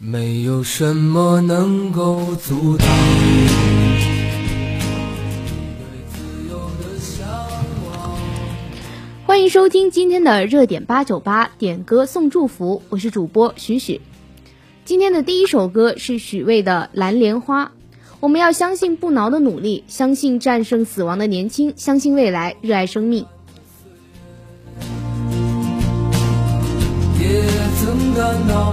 没有什么能够阻挡你对自由的向往。欢迎收听今天的热点八九八点歌送祝福，我是主播许许。今天的第一首歌是许巍的《蓝莲花》。我们要相信不挠的努力，相信战胜死亡的年轻，相信未来，热爱生命。也曾感到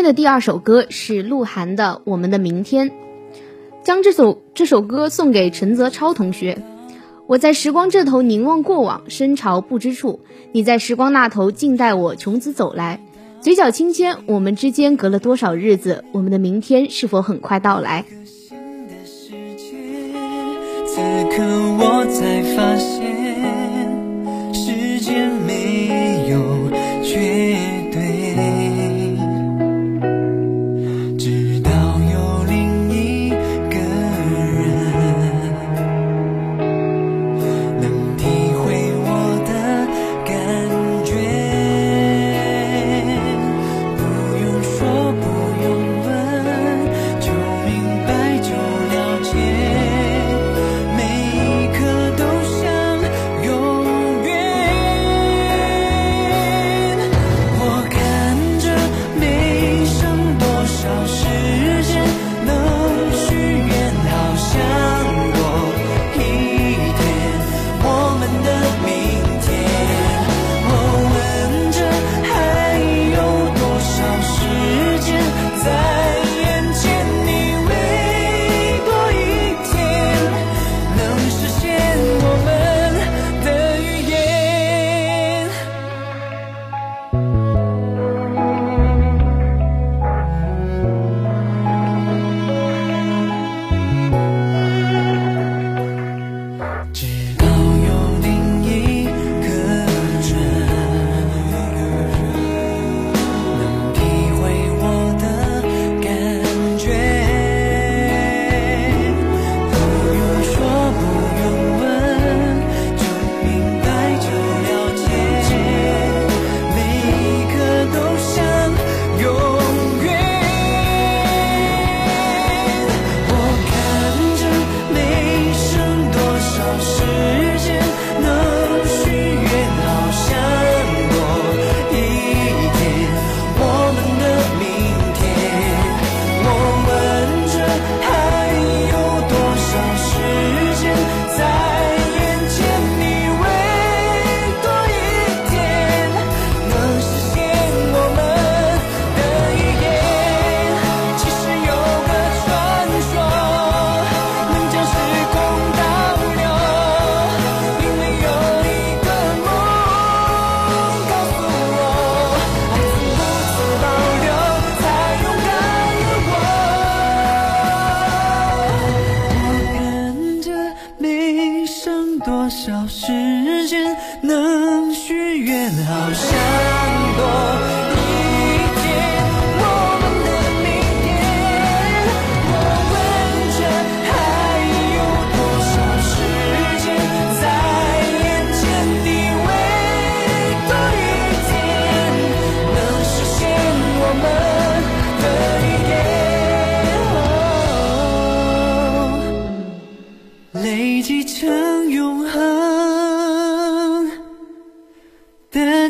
天的第二首歌是鹿晗的《我们的明天》，将这首这首歌送给陈泽超同学。我在时光这头凝望过往，深朝不知处；你在时光那头静待我穷子走来。嘴角轻牵，我们之间隔了多少日子？我们的明天是否很快到来？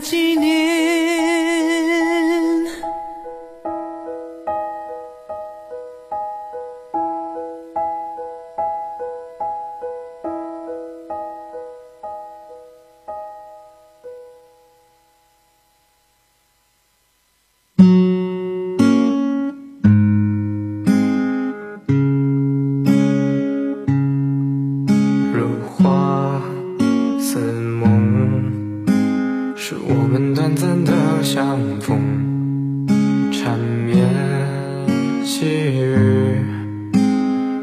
纪念。细雨，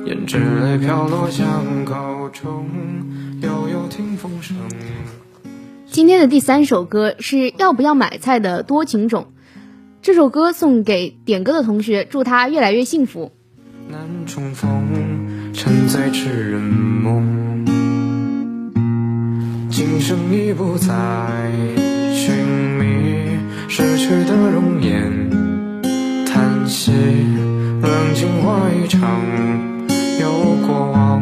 胭脂泪飘落巷口中，悠悠听风声。今天的第三首歌是要不要买菜的多情种，这首歌送给点歌的同学，祝他越来越幸福。难重逢，沉醉痴人梦，今生已不再寻觅逝去的容颜，叹息。冷静化一场，有过往，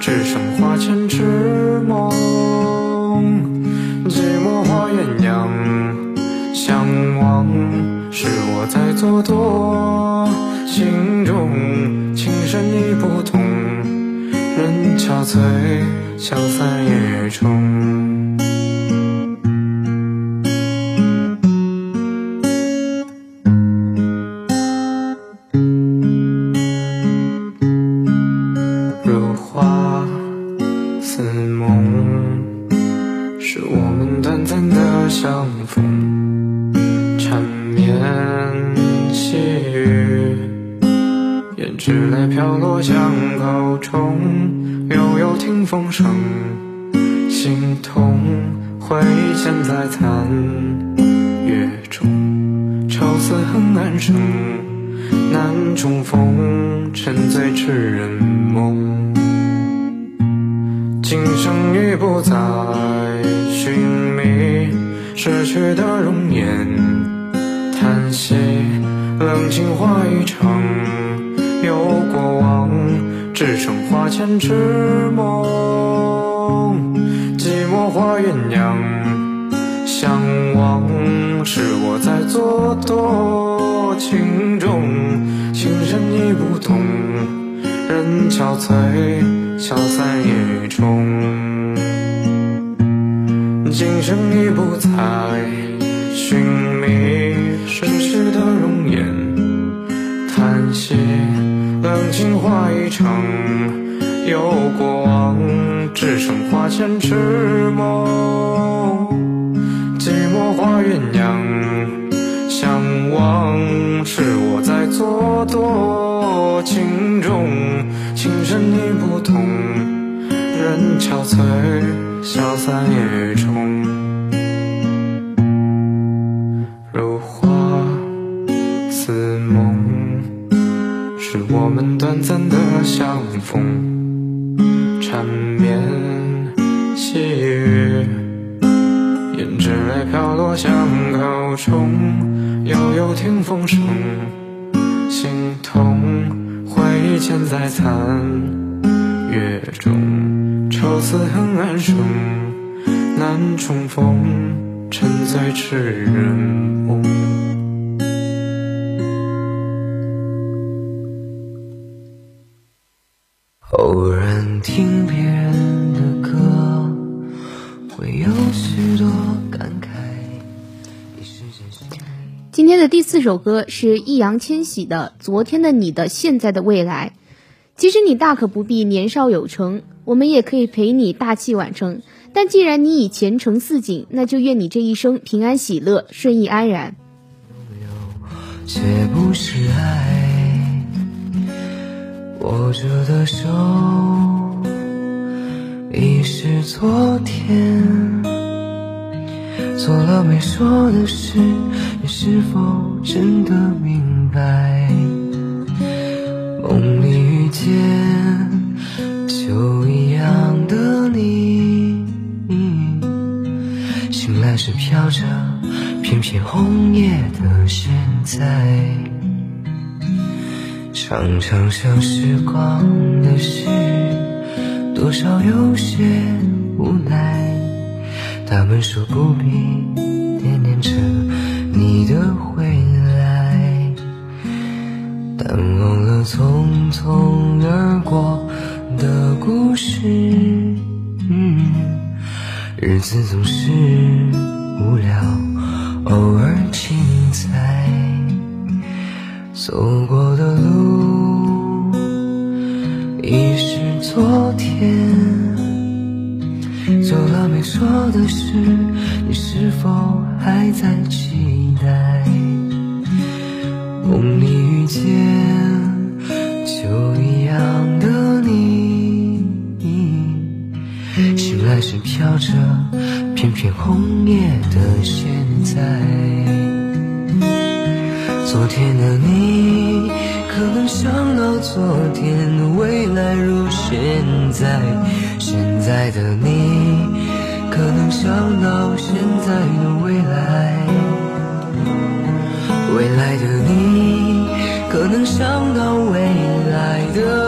只剩花前痴梦。寂寞画鸳鸯，相望是我在做多，心中情深意不同，人憔悴，消散夜中。纸泪飘落巷口中，悠悠听风声，心痛回忆嵌在残月中，愁思恨难生，难重逢，沉醉痴人梦。今生已不再寻觅逝去的容颜，叹息，冷清化一场。有过往，只剩花前痴梦，寂寞画鸳鸯。相望是我在做多情种，情深已不懂，人憔悴，消散雨中。今生已不再寻觅，逝去的容颜，叹息。曾情花一场，有过往，只剩花前痴梦，寂寞画鸳鸯相望，是我在做多情种，情深你不懂，人憔悴，消散烟雨中。生心痛回忆嵌在残。月中愁思恨暗生难重逢沉醉痴人梦。四首歌是易烊千玺的《昨天的你的现在的未来》。其实你大可不必年少有成，我们也可以陪你大器晚成。但既然你已前程似锦，那就愿你这一生平安喜乐，顺意安然。且不是爱，握着的手，已是昨天。做了没说的事，你是否真的明白？梦里遇见秋一样的你，醒来时飘着片片红叶的现在，常常想时光的事，多少有些无奈。他们说不必惦念着你的回来，但忘了匆匆而过的故事。日子总是无聊，偶尔精彩。走过的路已是昨天。说的是，你是否还在期待？梦里遇见秋一样的你，醒来时飘着片片红叶的现在。昨天的你，可能想到昨天未来如现在。现在的你，可能想到现在的未来；未来的你，可能想到未来的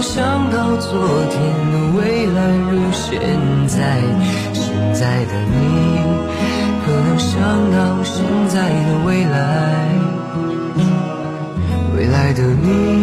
想到昨天的未来如现在？现在的你，可能想到现在的未来？未来的你，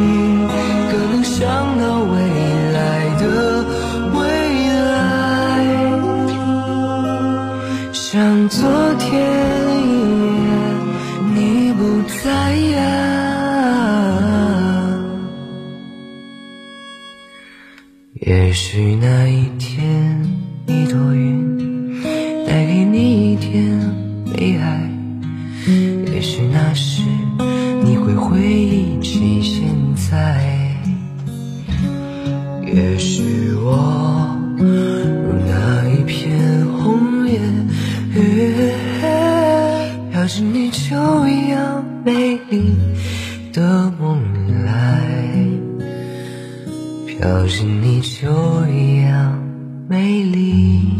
也许那一天，一朵云带给你一点悲哀。是你就一样美丽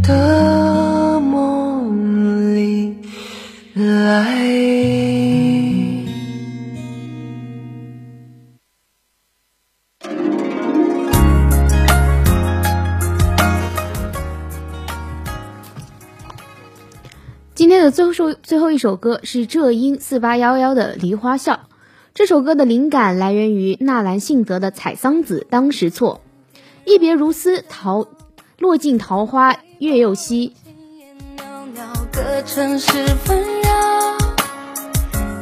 的梦里来。今天的最后最后一首歌是浙音四八幺幺的《梨花笑》。这首歌的灵感来源于纳兰性德的《采桑子·当时错》，一别如丝桃，落尽桃花月又稀。袅袅的城市纷扰，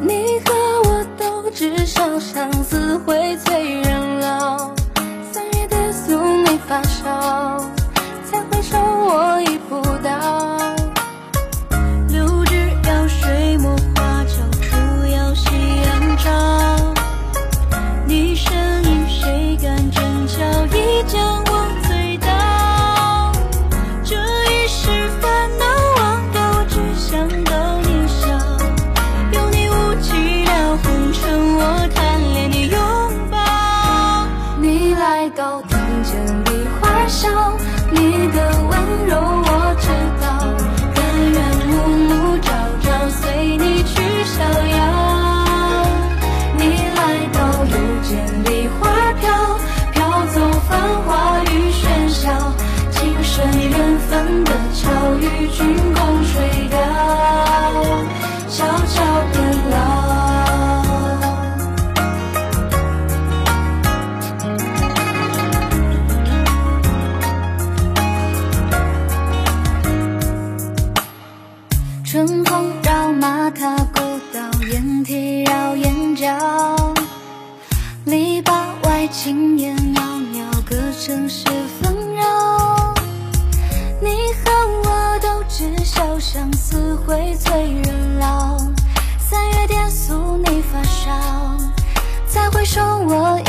你和我都知晓相思会催人老。三月的宿没发烧，角，篱笆外轻烟袅袅，隔城市纷扰。你和我都知晓，相思会催人老。三月蝶诉，你发梢，再回首我。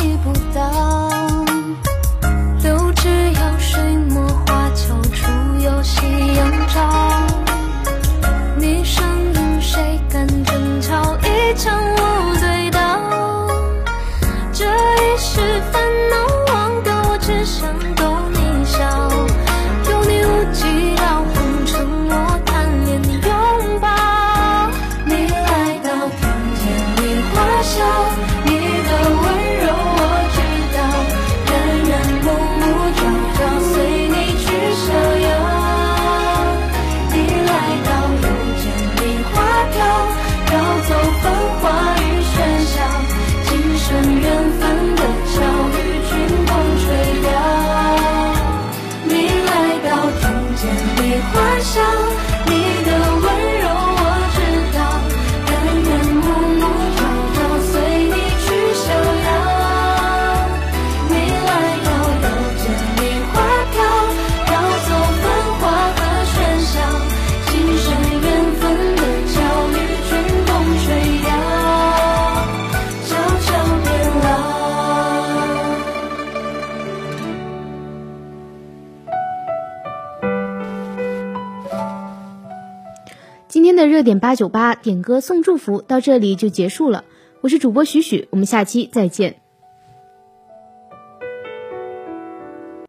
点八九八点歌送祝福到这里就结束了。我是主播许许我们下期再见。